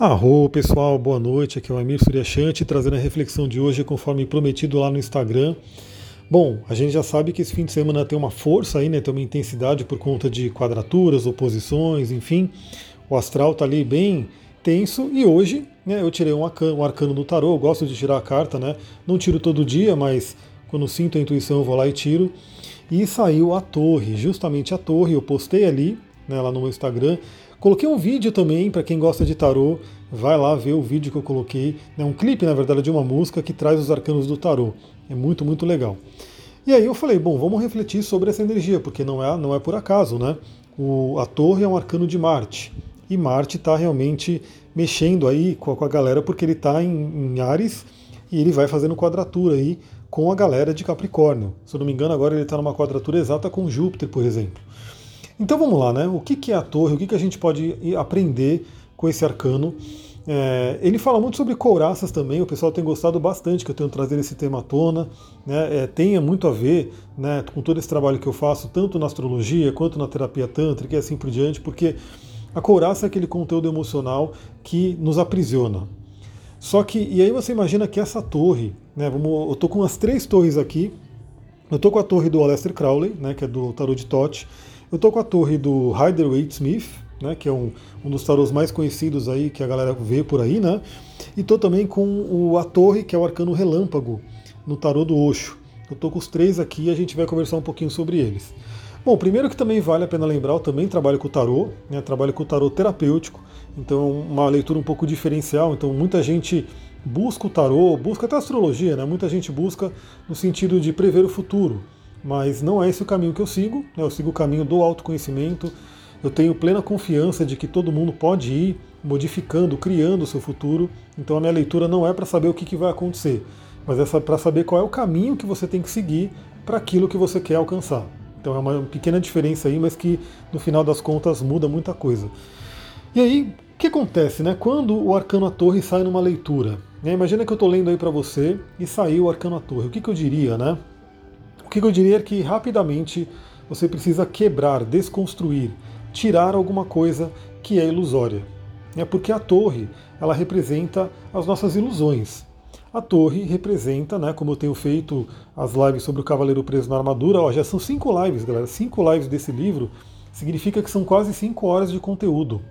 Arro pessoal, boa noite. Aqui é o Amir Suryashanti trazendo a reflexão de hoje conforme prometido lá no Instagram. Bom, a gente já sabe que esse fim de semana tem uma força aí, né? Tem uma intensidade por conta de quadraturas, oposições, enfim. O astral tá ali bem tenso e hoje, né, eu tirei um arcano, um arcano do tarô, eu gosto de tirar a carta, né? Não tiro todo dia, mas quando sinto a intuição eu vou lá e tiro. E saiu a torre, justamente a torre, eu postei ali, né, lá no meu Instagram, Coloquei um vídeo também, para quem gosta de tarô, vai lá ver o vídeo que eu coloquei. É um clipe, na verdade, de uma música que traz os arcanos do tarô. É muito, muito legal. E aí eu falei, bom, vamos refletir sobre essa energia, porque não é, não é por acaso, né? O, a torre é um arcano de Marte. E Marte está realmente mexendo aí com a, com a, galera, porque ele está em, em Ares e ele vai fazendo quadratura aí com a galera de Capricórnio. Se eu não me engano, agora ele está numa quadratura exata com Júpiter, por exemplo. Então vamos lá, né? O que é a torre? O que a gente pode aprender com esse arcano? É, ele fala muito sobre couraças também, o pessoal tem gostado bastante que eu tenho trazido esse tema à tona. Né? É, tenha muito a ver né, com todo esse trabalho que eu faço, tanto na astrologia quanto na terapia tântrica e assim por diante, porque a couraça é aquele conteúdo emocional que nos aprisiona. Só que, e aí você imagina que essa torre, né, vamos, eu estou com as três torres aqui, eu estou com a torre do Aleister Crowley, né, que é do Tarot de Tote, eu estou com a torre do Rider Waite Smith, né, que é um, um dos tarôs mais conhecidos aí que a galera vê por aí, né? E estou também com o, a torre, que é o arcano relâmpago, no tarô do Osho. Eu estou com os três aqui e a gente vai conversar um pouquinho sobre eles. Bom, primeiro que também vale a pena lembrar, eu também trabalho com o tarô, né, trabalho com o tarô terapêutico, então uma leitura um pouco diferencial, então muita gente busca o tarô, busca até astrologia, né? Muita gente busca no sentido de prever o futuro mas não é esse o caminho que eu sigo, né? eu sigo o caminho do autoconhecimento. Eu tenho plena confiança de que todo mundo pode ir modificando, criando o seu futuro. Então a minha leitura não é para saber o que, que vai acontecer, mas é para saber qual é o caminho que você tem que seguir para aquilo que você quer alcançar. Então é uma pequena diferença aí, mas que no final das contas muda muita coisa. E aí, o que acontece, né? Quando o Arcano à Torre sai numa leitura, né? imagina que eu estou lendo aí para você e saiu o Arcano à Torre. O que, que eu diria, né? O que eu diria é que rapidamente você precisa quebrar, desconstruir, tirar alguma coisa que é ilusória. É porque a torre ela representa as nossas ilusões. A torre representa, né, como eu tenho feito as lives sobre o Cavaleiro Preso na Armadura, ó, já são cinco lives, galera. Cinco lives desse livro significa que são quase cinco horas de conteúdo.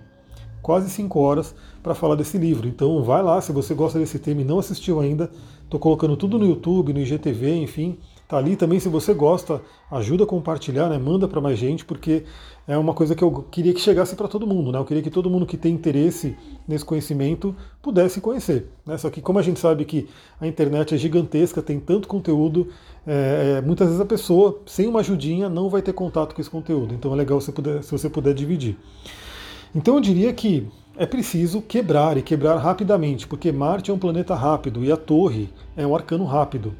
Quase cinco horas para falar desse livro. Então vai lá, se você gosta desse tema e não assistiu ainda, estou colocando tudo no YouTube, no IGTV, enfim, tá ali também. Se você gosta, ajuda a compartilhar, né? manda para mais gente, porque é uma coisa que eu queria que chegasse para todo mundo. Né? Eu queria que todo mundo que tem interesse nesse conhecimento pudesse conhecer. Né? Só que, como a gente sabe que a internet é gigantesca, tem tanto conteúdo, é, é, muitas vezes a pessoa, sem uma ajudinha, não vai ter contato com esse conteúdo. Então é legal se, puder, se você puder dividir. Então eu diria que é preciso quebrar e quebrar rapidamente, porque Marte é um planeta rápido e a Torre é um arcano rápido.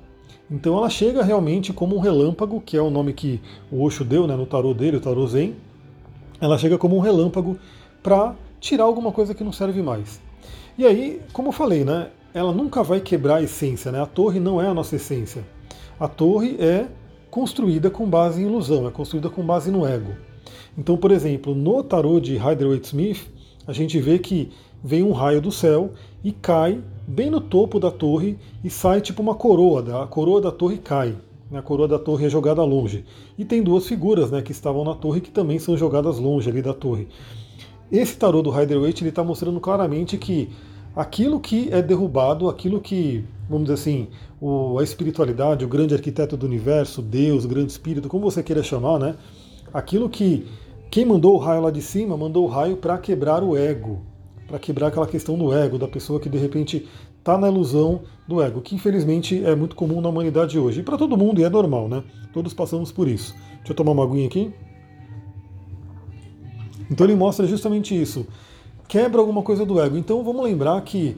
Então ela chega realmente como um relâmpago, que é o nome que o Osho deu né, no tarô dele, o tarô Zen. Ela chega como um relâmpago para tirar alguma coisa que não serve mais. E aí, como eu falei, né, ela nunca vai quebrar a essência, né? A torre não é a nossa essência. A torre é construída com base em ilusão, é construída com base no ego. Então, por exemplo, no tarô de Rider-Waite-Smith, a gente vê que vem um raio do céu e cai bem no topo da torre e sai tipo uma coroa. A coroa da torre cai. Né? A coroa da torre é jogada longe. E tem duas figuras né, que estavam na torre que também são jogadas longe ali da torre. Esse tarô do Rider-Waite está mostrando claramente que aquilo que é derrubado, aquilo que, vamos dizer assim, o, a espiritualidade, o grande arquiteto do universo, Deus, o grande espírito, como você queira chamar, né? Aquilo que quem mandou o raio lá de cima mandou o raio para quebrar o ego, para quebrar aquela questão do ego, da pessoa que de repente está na ilusão do ego, que infelizmente é muito comum na humanidade hoje. E para todo mundo, e é normal, né? Todos passamos por isso. Deixa eu tomar uma aguinha aqui. Então ele mostra justamente isso. Quebra alguma coisa do ego. Então vamos lembrar que,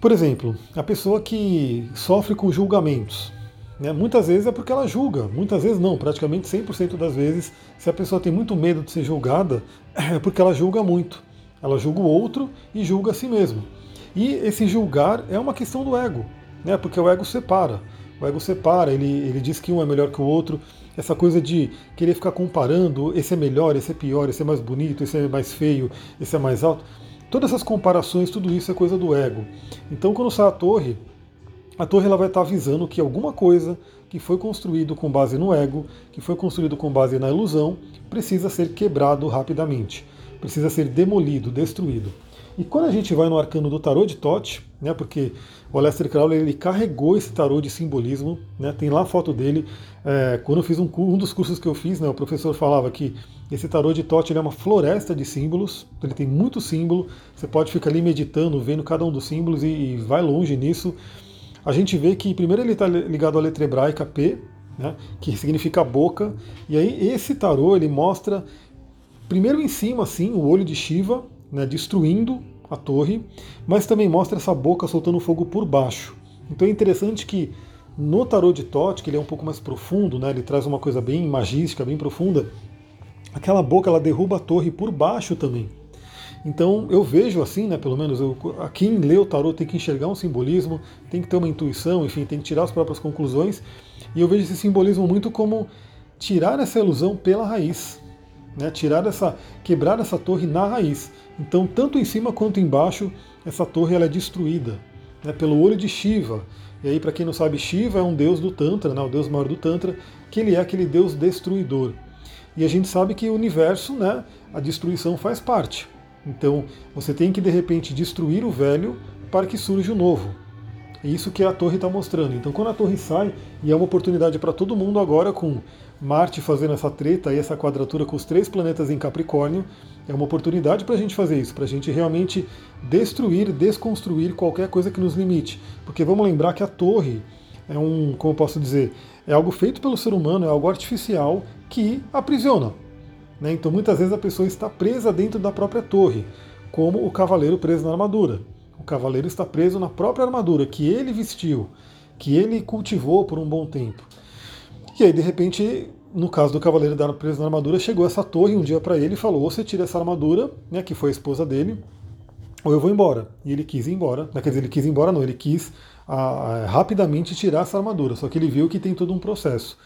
por exemplo, a pessoa que sofre com julgamentos, né, muitas vezes é porque ela julga, muitas vezes não, praticamente 100% das vezes, se a pessoa tem muito medo de ser julgada, é porque ela julga muito. Ela julga o outro e julga a si mesmo. E esse julgar é uma questão do ego, né? porque o ego separa. O ego separa, ele, ele diz que um é melhor que o outro. Essa coisa de querer ficar comparando, esse é melhor, esse é pior, esse é mais bonito, esse é mais feio, esse é mais alto. todas essas comparações, tudo isso é coisa do ego. Então, quando sai a torre, a torre ela vai estar avisando que alguma coisa que foi construído com base no ego, que foi construído com base na ilusão, precisa ser quebrado rapidamente, precisa ser demolido, destruído. E quando a gente vai no arcano do tarô de Tote, né, porque o Aleister Crowley ele carregou esse tarô de simbolismo, né, tem lá a foto dele. É, quando eu fiz um, um, dos cursos que eu fiz, né, o professor falava que esse tarô de Tote é uma floresta de símbolos, ele tem muito símbolo, você pode ficar ali meditando, vendo cada um dos símbolos e, e vai longe nisso. A gente vê que primeiro ele está ligado à letra hebraica P, né, que significa boca, e aí esse tarô ele mostra primeiro em cima assim o olho de Shiva, né, destruindo a torre, mas também mostra essa boca soltando fogo por baixo. Então é interessante que no tarot de Tote, que ele é um pouco mais profundo, né, ele traz uma coisa bem magística, bem profunda, aquela boca ela derruba a torre por baixo também. Então eu vejo assim, né, pelo menos eu, quem lê o tarot tem que enxergar um simbolismo, tem que ter uma intuição, enfim, tem que tirar as próprias conclusões. E eu vejo esse simbolismo muito como tirar essa ilusão pela raiz, né, tirar essa, quebrar essa torre na raiz. Então, tanto em cima quanto embaixo, essa torre ela é destruída né, pelo olho de Shiva. E aí, para quem não sabe, Shiva é um deus do Tantra, né, o deus maior do Tantra, que ele é aquele deus destruidor. E a gente sabe que o universo, né, a destruição faz parte. Então, você tem que de repente destruir o velho para que surja o novo. É isso que a torre está mostrando. Então, quando a torre sai, e é uma oportunidade para todo mundo agora, com Marte fazendo essa treta e essa quadratura com os três planetas em Capricórnio, é uma oportunidade para a gente fazer isso, para a gente realmente destruir, desconstruir qualquer coisa que nos limite. Porque vamos lembrar que a torre é um, como eu posso dizer, é algo feito pelo ser humano, é algo artificial que aprisiona. Né? Então, muitas vezes a pessoa está presa dentro da própria torre, como o cavaleiro preso na armadura. O cavaleiro está preso na própria armadura que ele vestiu, que ele cultivou por um bom tempo. E aí, de repente, no caso do cavaleiro preso na armadura, chegou essa torre um dia para ele e falou: ou você tira essa armadura, né, que foi a esposa dele, ou eu vou embora. E ele quis ir embora. Quer dizer, ele quis ir embora, não, ele quis a, a, rapidamente tirar essa armadura, só que ele viu que tem todo um processo.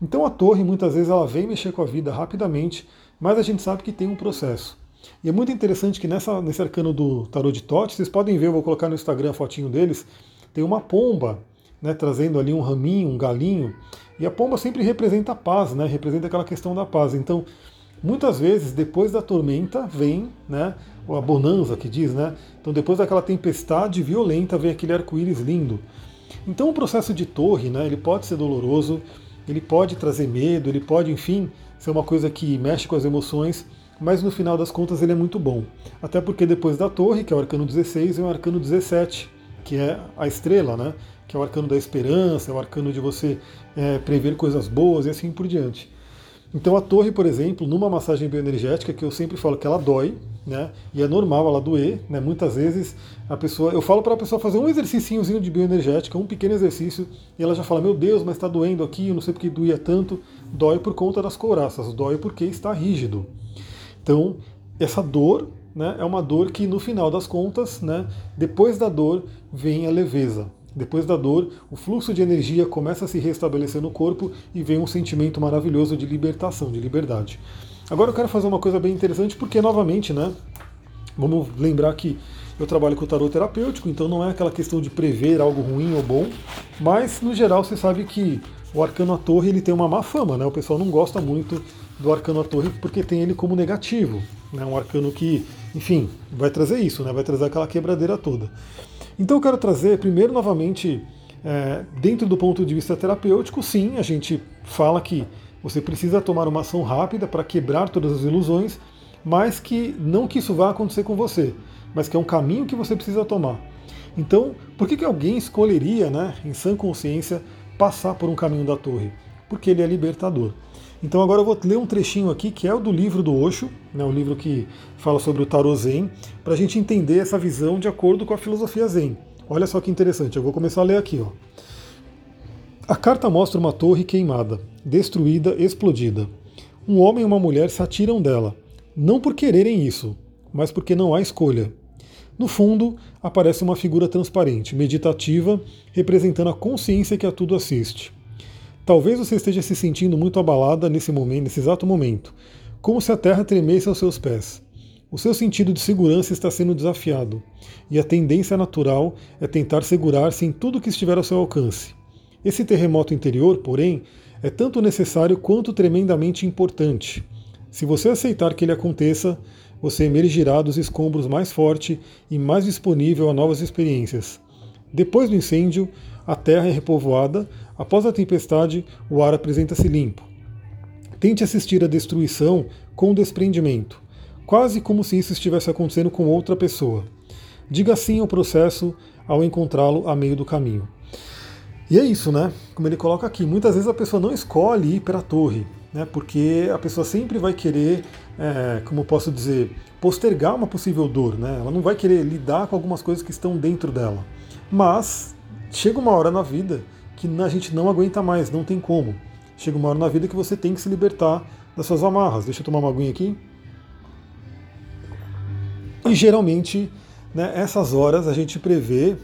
Então a torre, muitas vezes, ela vem mexer com a vida rapidamente, mas a gente sabe que tem um processo. E é muito interessante que nessa, nesse arcano do tarot de Tote, vocês podem ver, eu vou colocar no Instagram a fotinho deles, tem uma pomba, né, trazendo ali um raminho, um galinho, e a pomba sempre representa a paz, né, representa aquela questão da paz. Então, muitas vezes, depois da tormenta, vem né, a bonança que diz, né? Então, depois daquela tempestade violenta, vem aquele arco-íris lindo. Então, o processo de torre, né, ele pode ser doloroso, ele pode trazer medo, ele pode, enfim, ser uma coisa que mexe com as emoções, mas no final das contas ele é muito bom. Até porque depois da torre, que é o arcano 16, vem o arcano 17, que é a estrela, né? Que é o arcano da esperança, é o arcano de você é, prever coisas boas e assim por diante. Então a torre, por exemplo, numa massagem bioenergética, que eu sempre falo que ela dói, né? E é normal ela doer, né? Muitas vezes a pessoa, eu falo para a pessoa fazer um exercíciozinho de bioenergética, um pequeno exercício, e ela já fala: "Meu Deus, mas está doendo aqui, eu não sei porque doía tanto". Dói por conta das couraças, dói porque está rígido. Então, essa dor né, é uma dor que, no final das contas, né, depois da dor vem a leveza. Depois da dor, o fluxo de energia começa a se restabelecer no corpo e vem um sentimento maravilhoso de libertação, de liberdade. Agora eu quero fazer uma coisa bem interessante, porque, novamente, né, vamos lembrar que eu trabalho com o tarot terapêutico, então não é aquela questão de prever algo ruim ou bom, mas, no geral, você sabe que o arcano à torre ele tem uma má fama, né? O pessoal não gosta muito do arcano torre porque tem ele como negativo, né? Um arcano que, enfim, vai trazer isso, né? Vai trazer aquela quebradeira toda. Então eu quero trazer primeiro novamente é, dentro do ponto de vista terapêutico, sim, a gente fala que você precisa tomar uma ação rápida para quebrar todas as ilusões, mas que não que isso vá acontecer com você, mas que é um caminho que você precisa tomar. Então, por que, que alguém escolheria, né, em sã consciência, passar por um caminho da torre, porque ele é libertador. Então agora eu vou ler um trechinho aqui que é o do livro do Osho, né, o livro que fala sobre o Tarot Zen, para a gente entender essa visão de acordo com a filosofia Zen. Olha só que interessante, eu vou começar a ler aqui. Ó. A carta mostra uma torre queimada, destruída, explodida. Um homem e uma mulher se atiram dela, não por quererem isso, mas porque não há escolha. No fundo, aparece uma figura transparente, meditativa, representando a consciência que a tudo assiste. Talvez você esteja se sentindo muito abalada nesse momento, nesse exato momento, como se a terra tremesse aos seus pés. O seu sentido de segurança está sendo desafiado, e a tendência natural é tentar segurar-se em tudo que estiver ao seu alcance. Esse terremoto interior, porém, é tanto necessário quanto tremendamente importante. Se você aceitar que ele aconteça, você emergirá dos escombros mais forte e mais disponível a novas experiências. Depois do incêndio, a terra é repovoada, após a tempestade, o ar apresenta-se limpo. Tente assistir à destruição com desprendimento, quase como se isso estivesse acontecendo com outra pessoa. Diga sim ao processo ao encontrá-lo a meio do caminho. E é isso, né? Como ele coloca aqui, muitas vezes a pessoa não escolhe ir para a torre, né? Porque a pessoa sempre vai querer, é, como posso dizer, postergar uma possível dor, né? Ela não vai querer lidar com algumas coisas que estão dentro dela. Mas chega uma hora na vida que a gente não aguenta mais, não tem como. Chega uma hora na vida que você tem que se libertar das suas amarras. Deixa eu tomar uma aguinha aqui. E geralmente, né, essas horas a gente prevê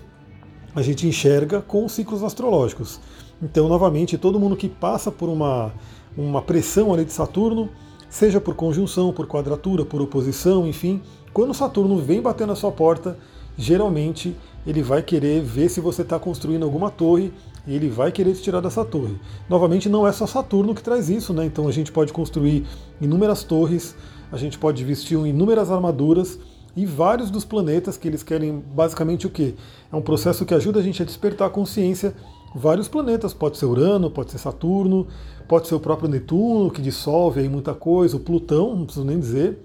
a gente enxerga com os ciclos astrológicos. Então, novamente, todo mundo que passa por uma, uma pressão ali de Saturno, seja por conjunção, por quadratura, por oposição, enfim, quando Saturno vem bater na sua porta, geralmente ele vai querer ver se você está construindo alguma torre e ele vai querer te tirar dessa torre. Novamente, não é só Saturno que traz isso, né? Então a gente pode construir inúmeras torres, a gente pode vestir inúmeras armaduras e vários dos planetas que eles querem basicamente o quê? É um processo que ajuda a gente a despertar a consciência. Vários planetas, pode ser Urano, pode ser Saturno, pode ser o próprio Netuno, que dissolve aí muita coisa, o Plutão, não preciso nem dizer.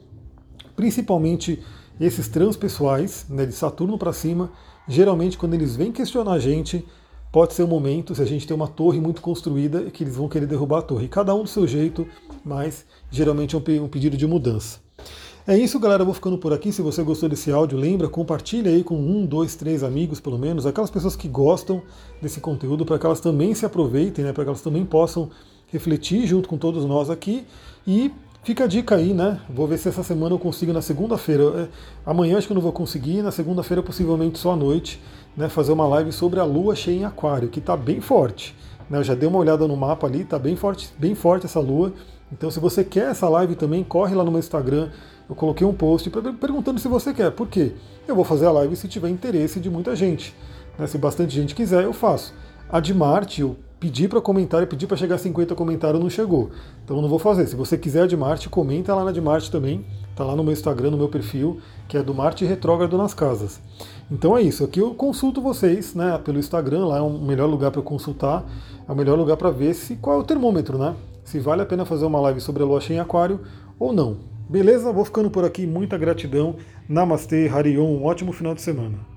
Principalmente esses transpessoais, né, de Saturno para cima, geralmente quando eles vêm questionar a gente, pode ser um momento, se a gente tem uma torre muito construída, que eles vão querer derrubar a torre. Cada um do seu jeito, mas geralmente é um pedido de mudança. É isso, galera. Eu vou ficando por aqui. Se você gostou desse áudio, lembra, compartilha aí com um, dois, três amigos, pelo menos, aquelas pessoas que gostam desse conteúdo, para que elas também se aproveitem, né? Para que elas também possam refletir junto com todos nós aqui. E fica a dica aí, né? Vou ver se essa semana eu consigo na segunda-feira. É, amanhã acho que eu não vou conseguir, na segunda-feira possivelmente só à noite, né? Fazer uma live sobre a lua cheia em aquário, que está bem forte. Né? Eu já dei uma olhada no mapa ali, está bem forte, bem forte essa lua. Então, se você quer essa live também, corre lá no meu Instagram eu coloquei um post perguntando se você quer. Por quê? Eu vou fazer a live se tiver interesse de muita gente. Né? Se bastante gente quiser, eu faço. A de Marte, eu pedi para comentar e pedi para chegar a 50 comentários, não chegou. Então eu não vou fazer. Se você quiser a de Marte, comenta lá na de Marte também. Tá lá no meu Instagram, no meu perfil, que é do Marte Retrógrado nas Casas. Então é isso. Aqui eu consulto vocês, né, pelo Instagram, lá é o melhor lugar para consultar, é o melhor lugar para ver se qual é o termômetro, né? Se vale a pena fazer uma live sobre a lua cheia em aquário ou não. Beleza? Vou ficando por aqui. Muita gratidão. Namastê, Harion. Um ótimo final de semana.